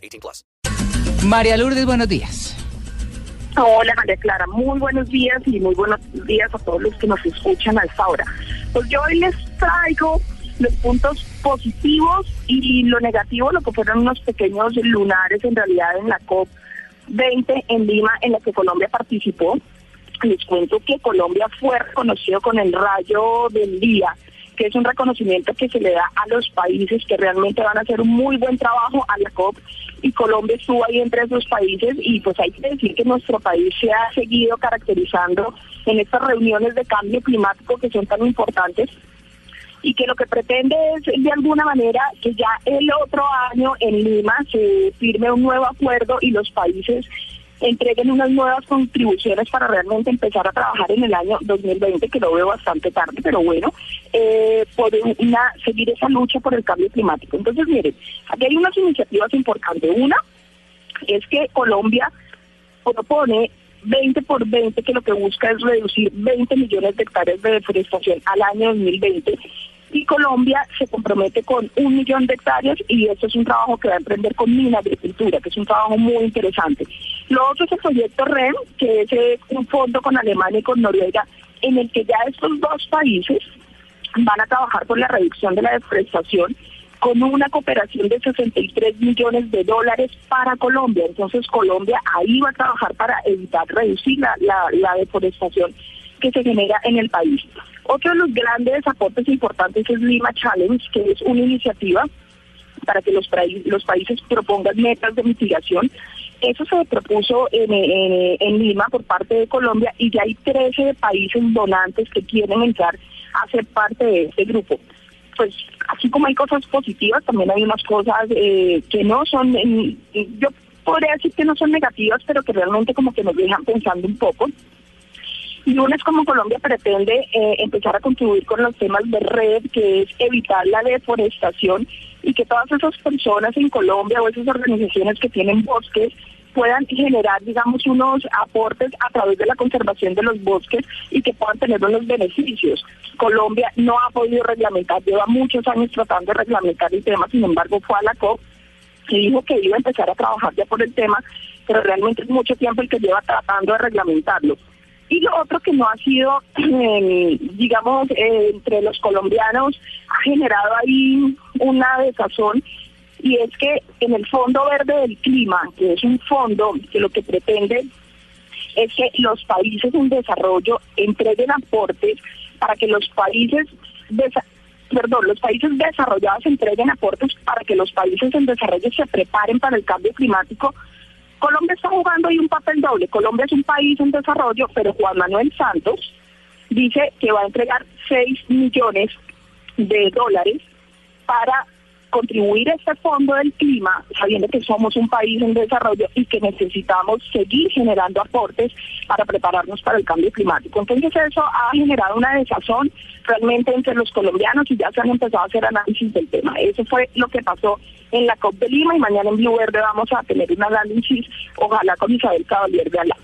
18 plus. María Lourdes, buenos días. Hola María Clara, muy buenos días y muy buenos días a todos los que nos escuchan a esta hora. Pues yo hoy les traigo los puntos positivos y lo negativo, lo que fueron unos pequeños lunares en realidad en la COP 20 en Lima, en la que Colombia participó les cuento que Colombia fue reconocido con el rayo del día, que es un reconocimiento que se le da a los países que realmente van a hacer un muy buen trabajo a la COP y Colombia estuvo ahí entre esos países y pues hay que decir que nuestro país se ha seguido caracterizando en estas reuniones de cambio climático que son tan importantes y que lo que pretende es de alguna manera que ya el otro año en Lima se firme un nuevo acuerdo y los países entreguen unas nuevas contribuciones para realmente empezar a trabajar en el año 2020, que lo veo bastante tarde, pero bueno, eh, por una, seguir esa lucha por el cambio climático. Entonces, miren, aquí hay unas iniciativas importantes. Una es que Colombia propone 20 por 20, que lo que busca es reducir 20 millones de hectáreas de deforestación al año 2020 y Colombia se compromete con un millón de hectáreas y esto es un trabajo que va a emprender con Mina Agricultura, que es un trabajo muy interesante. Lo otro es el proyecto REM, que es eh, un fondo con Alemania y con Noruega, en el que ya estos dos países van a trabajar por la reducción de la deforestación con una cooperación de 63 millones de dólares para Colombia. Entonces Colombia ahí va a trabajar para evitar reducir la, la deforestación que se genera en el país. Otro de los grandes aportes importantes es Lima Challenge, que es una iniciativa para que los, países propongan metas de mitigación. Eso se propuso en, Lima por parte de Colombia y ya hay 13 países donantes que quieren entrar a ser parte de este grupo. Pues así como hay cosas positivas, también hay unas cosas eh, que no son, yo podría decir que no son negativas, pero que realmente como que nos dejan pensando un poco. Y una es como Colombia pretende eh, empezar a contribuir con los temas de red, que es evitar la deforestación y que todas esas personas en Colombia o esas organizaciones que tienen bosques puedan generar, digamos, unos aportes a través de la conservación de los bosques y que puedan tener unos beneficios. Colombia no ha podido reglamentar, lleva muchos años tratando de reglamentar el tema, sin embargo fue a la COP y dijo que iba a empezar a trabajar ya por el tema, pero realmente es mucho tiempo el que lleva tratando de reglamentarlo. Y lo otro que no ha sido, em, digamos, eh, entre los colombianos, ha generado ahí una desazón, y es que en el Fondo Verde del Clima, que es un fondo que lo que pretende es que los países en desarrollo entreguen aportes para que los países perdón, los países desarrollados entreguen aportes para que los países en desarrollo se preparen para el cambio climático Colombia está jugando ahí un papel doble. Colombia es un país en desarrollo, pero Juan Manuel Santos dice que va a entregar 6 millones de dólares para contribuir a este fondo del clima, sabiendo que somos un país en desarrollo y que necesitamos seguir generando aportes para prepararnos para el cambio climático. Entonces eso ha generado una desazón realmente entre los colombianos y ya se han empezado a hacer análisis del tema. Eso fue lo que pasó en la COP de Lima y mañana en Blue Verde vamos a tener un análisis, ojalá con Isabel Caballero de Alá.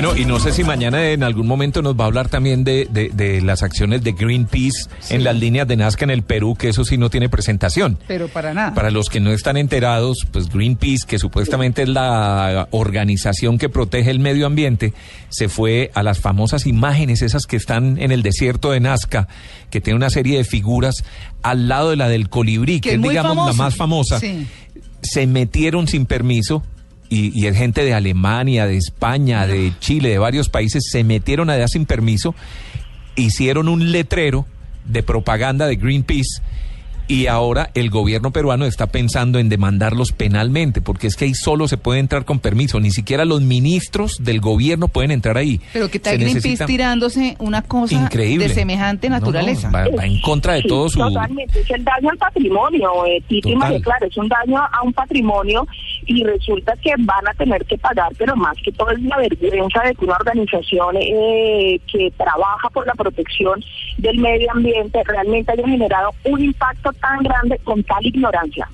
Bueno, y no sé si mañana en algún momento nos va a hablar también de, de, las acciones de Greenpeace en las líneas de Nazca en el Perú, que eso sí no tiene presentación. Pero para nada. Para los que no están enterados, pues Greenpeace, que supuestamente es la organización que protege el medio ambiente, se fue a las famosas imágenes, esas que están en el desierto de Nazca, que tiene una serie de figuras al lado de la del colibrí, que, es, digamos, la más famosa. Se metieron sin permiso y, y gente de Alemania, de España, de Chile, de varios países, se metieron allá sin permiso, hicieron un letrero de propaganda de Greenpeace y ahora el gobierno peruano está pensando en demandarlos penalmente, porque es que ahí solo se puede entrar con permiso, ni siquiera los ministros del gobierno pueden entrar ahí. Pero que tal Se Greenpeace necesita- tirándose una cosa Increíble. de semejante No, no, naturaleza. va, va en contra de Sí, todo su... Totalmente, es el daño al patrimonio, eh, Titi. María Clara, es un daño a un patrimonio y resulta que van a tener que pagar, pero más que todo es la vergüenza de que una organización eh, que trabaja por la protección del medio ambiente realmente haya generado un impacto tan grande con tal ignorancia.